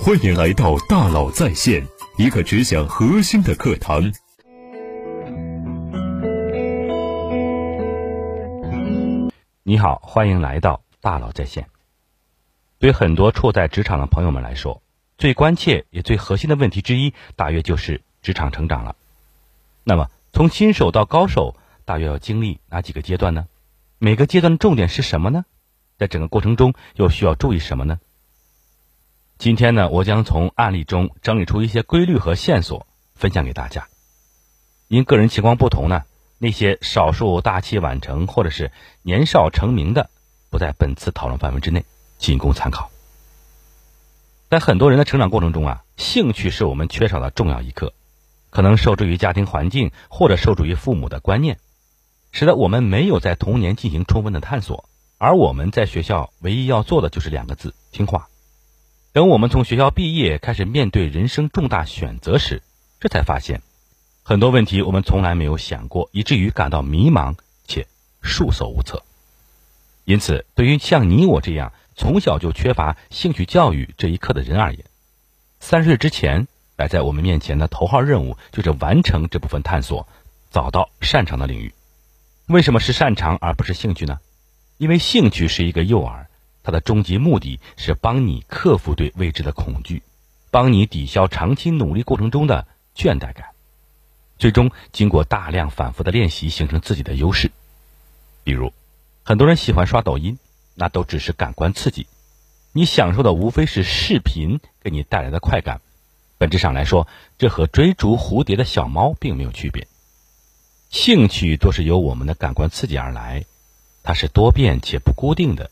欢迎来到大佬在线，一个只讲核心的课堂。你好，欢迎来到大佬在线。对很多处在职场的朋友们来说，最关切也最核心的问题之一，大约就是职场成长了。那么，从新手到高手，大约要经历哪几个阶段呢？每个阶段的重点是什么呢？在整个过程中又需要注意什么呢？今天呢，我将从案例中整理出一些规律和线索，分享给大家。因个人情况不同呢，那些少数大器晚成或者是年少成名的，不在本次讨论范围之内，仅供参考。在很多人的成长过程中啊，兴趣是我们缺少的重要一课，可能受制于家庭环境，或者受制于父母的观念，使得我们没有在童年进行充分的探索。而我们在学校唯一要做的就是两个字：听话。等我们从学校毕业，开始面对人生重大选择时，这才发现，很多问题我们从来没有想过，以至于感到迷茫且束手无策。因此，对于像你我这样从小就缺乏兴趣教育这一课的人而言，三十岁之前摆在我们面前的头号任务就是完成这部分探索，找到擅长的领域。为什么是擅长而不是兴趣呢？因为兴趣是一个诱饵，它的终极目的是帮你克服对未知的恐惧，帮你抵消长期努力过程中的倦怠感，最终经过大量反复的练习，形成自己的优势。比如，很多人喜欢刷抖音，那都只是感官刺激，你享受的无非是视频给你带来的快感，本质上来说，这和追逐蝴蝶的小猫并没有区别。兴趣多是由我们的感官刺激而来。它是多变且不固定的，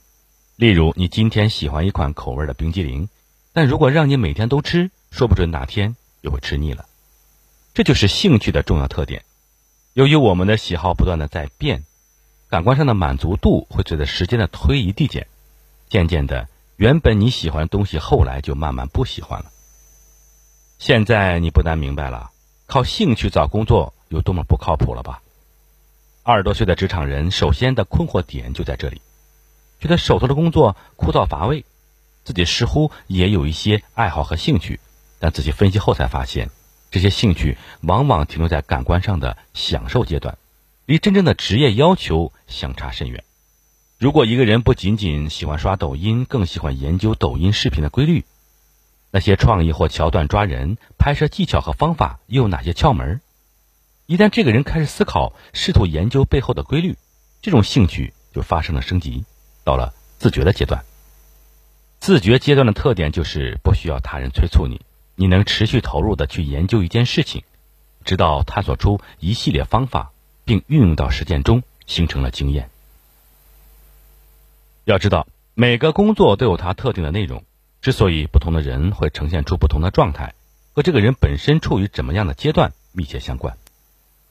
例如你今天喜欢一款口味的冰激凌，但如果让你每天都吃，说不准哪天又会吃腻了。这就是兴趣的重要特点。由于我们的喜好不断的在变，感官上的满足度会随着时间的推移递减，渐渐的，原本你喜欢的东西后来就慢慢不喜欢了。现在你不难明白了，靠兴趣找工作有多么不靠谱了吧？二十多岁的职场人，首先的困惑点就在这里，觉得手头的工作枯燥乏味，自己似乎也有一些爱好和兴趣，但仔细分析后才发现，这些兴趣往往停留在感官上的享受阶段，离真正的职业要求相差甚远。如果一个人不仅仅喜欢刷抖音，更喜欢研究抖音视频的规律，那些创意或桥段抓人，拍摄技巧和方法又有哪些窍门？一旦这个人开始思考，试图研究背后的规律，这种兴趣就发生了升级，到了自觉的阶段。自觉阶段的特点就是不需要他人催促你，你能持续投入的去研究一件事情，直到探索出一系列方法，并运用到实践中，形成了经验。要知道，每个工作都有它特定的内容，之所以不同的人会呈现出不同的状态，和这个人本身处于怎么样的阶段密切相关。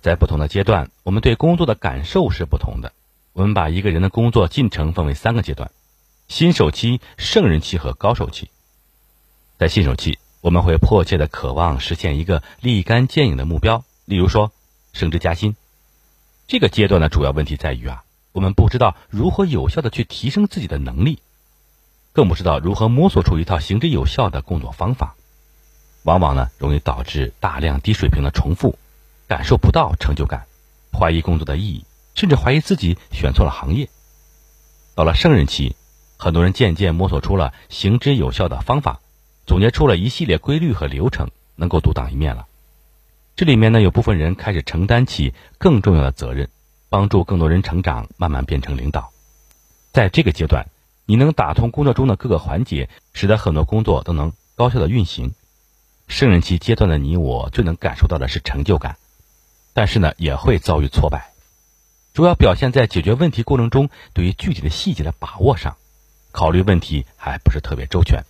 在不同的阶段，我们对工作的感受是不同的。我们把一个人的工作进程分为三个阶段：新手期、胜任期和高手期。在新手期，我们会迫切的渴望实现一个立竿见影的目标，例如说升职加薪。这个阶段的主要问题在于啊，我们不知道如何有效的去提升自己的能力，更不知道如何摸索出一套行之有效的工作方法，往往呢容易导致大量低水平的重复。感受不到成就感，怀疑工作的意义，甚至怀疑自己选错了行业。到了胜任期，很多人渐渐摸索出了行之有效的方法，总结出了一系列规律和流程，能够独当一面了。这里面呢，有部分人开始承担起更重要的责任，帮助更多人成长，慢慢变成领导。在这个阶段，你能打通工作中的各个环节，使得很多工作都能高效的运行。胜任期阶段的你我，最能感受到的是成就感。但是呢，也会遭遇挫败，主要表现在解决问题过程中对于具体的细节的把握上，考虑问题还不是特别周全。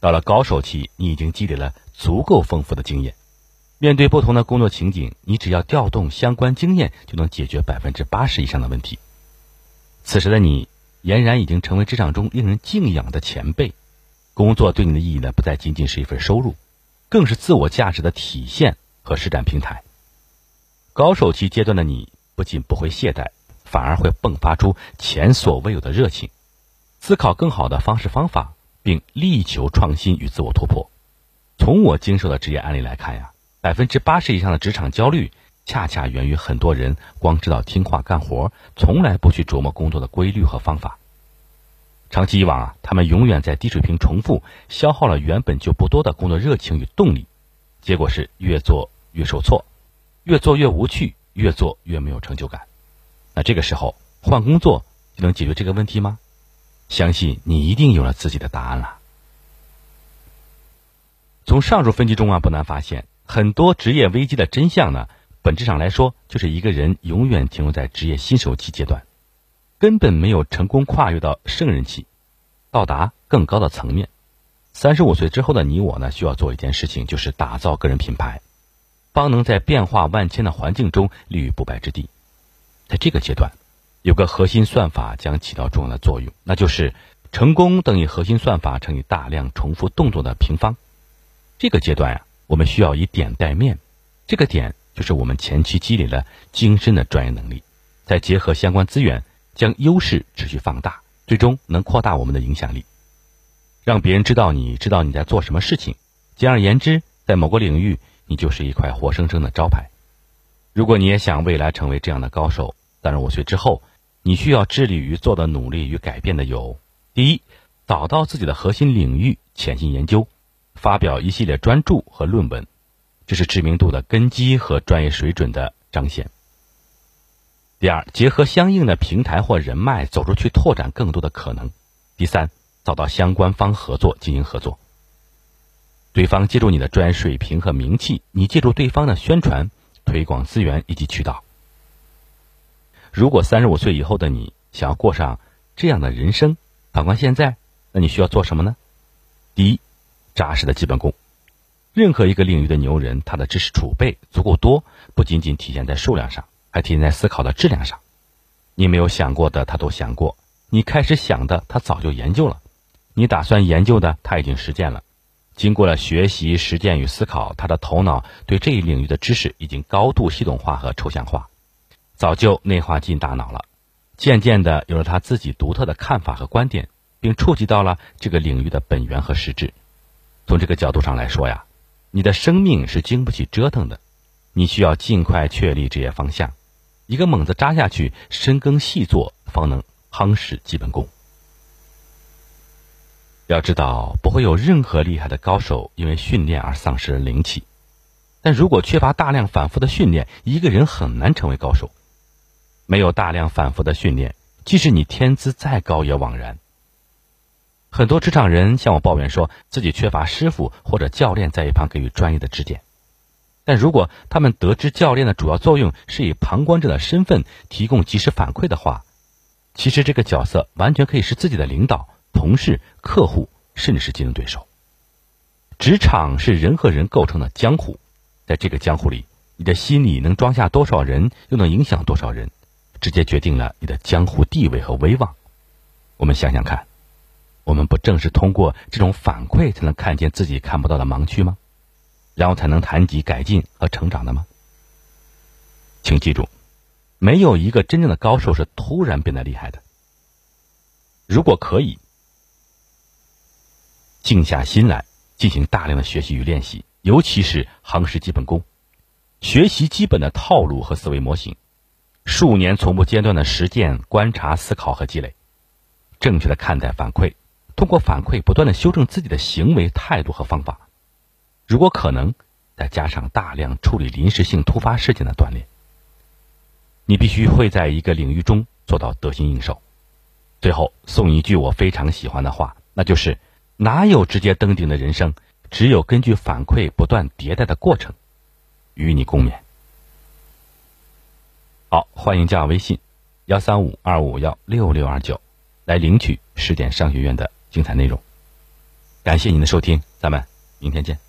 到了高手期，你已经积累了足够丰富的经验，面对不同的工作情景，你只要调动相关经验，就能解决百分之八十以上的问题。此时的你，俨然已经成为职场中令人敬仰的前辈，工作对你的意义呢，不再仅仅是一份收入，更是自我价值的体现和施展平台。高手期阶段的你，不仅不会懈怠，反而会迸发出前所未有的热情，思考更好的方式方法，并力求创新与自我突破。从我经手的职业案例来看呀，百分之八十以上的职场焦虑，恰恰源于很多人光知道听话干活，从来不去琢磨工作的规律和方法。长期以往啊，他们永远在低水平重复，消耗了原本就不多的工作热情与动力，结果是越做越受挫，越做越无趣，越做越没有成就感。那这个时候换工作就能解决这个问题吗？相信你一定有了自己的答案了。从上述分析中啊，不难发现，很多职业危机的真相呢，本质上来说，就是一个人永远停留在职业新手期阶段。根本没有成功跨越到圣人期，到达更高的层面。三十五岁之后的你我呢，需要做一件事情，就是打造个人品牌，方能在变化万千的环境中立于不败之地。在这个阶段，有个核心算法将起到重要的作用，那就是成功等于核心算法乘以大量重复动作的平方。这个阶段呀，我们需要以点带面，这个点就是我们前期积累了精深的专业能力，再结合相关资源。将优势持续放大，最终能扩大我们的影响力，让别人知道你知道你在做什么事情。简而言之，在某个领域，你就是一块活生生的招牌。如果你也想未来成为这样的高手，三十五岁之后，你需要致力于做的努力与改变的有：第一，找到自己的核心领域，潜心研究，发表一系列专著和论文，这是知名度的根基和专业水准的彰显。第二，结合相应的平台或人脉走出去，拓展更多的可能。第三，找到相关方合作进行合作。对方借助你的专业水平和名气，你借助对方的宣传、推广资源以及渠道。如果三十五岁以后的你想要过上这样的人生，反观现在，那你需要做什么呢？第一，扎实的基本功。任何一个领域的牛人，他的知识储备足够多，不仅仅体现在数量上。还体现在思考的质量上，你没有想过的他都想过，你开始想的他早就研究了，你打算研究的他已经实践了。经过了学习、实践与思考，他的头脑对这一领域的知识已经高度系统化和抽象化，早就内化进大脑了。渐渐的有了他自己独特的看法和观点，并触及到了这个领域的本源和实质。从这个角度上来说呀，你的生命是经不起折腾的，你需要尽快确立职业方向。一个猛子扎下去，深耕细作，方能夯实基本功。要知道，不会有任何厉害的高手因为训练而丧失灵气。但如果缺乏大量反复的训练，一个人很难成为高手。没有大量反复的训练，即使你天资再高也枉然。很多职场人向我抱怨，说自己缺乏师傅或者教练在一旁给予专业的指点。但如果他们得知教练的主要作用是以旁观者的身份提供及时反馈的话，其实这个角色完全可以是自己的领导、同事、客户，甚至是竞争对手。职场是人和人构成的江湖，在这个江湖里，你的心里能装下多少人，又能影响多少人，直接决定了你的江湖地位和威望。我们想想看，我们不正是通过这种反馈才能看见自己看不到的盲区吗？然后才能谈及改进和成长的吗？请记住，没有一个真正的高手是突然变得厉害的。如果可以，静下心来进行大量的学习与练习，尤其是夯实基本功，学习基本的套路和思维模型，数年从不间断的实践、观察、思考和积累，正确的看待反馈，通过反馈不断的修正自己的行为态度和方法。如果可能，再加上大量处理临时性突发事件的锻炼，你必须会在一个领域中做到得心应手。最后送一句我非常喜欢的话，那就是：哪有直接登顶的人生？只有根据反馈不断迭代的过程。与你共勉。好，欢迎加我微信：幺三五二五幺六六二九，来领取十点商学院的精彩内容。感谢您的收听，咱们明天见。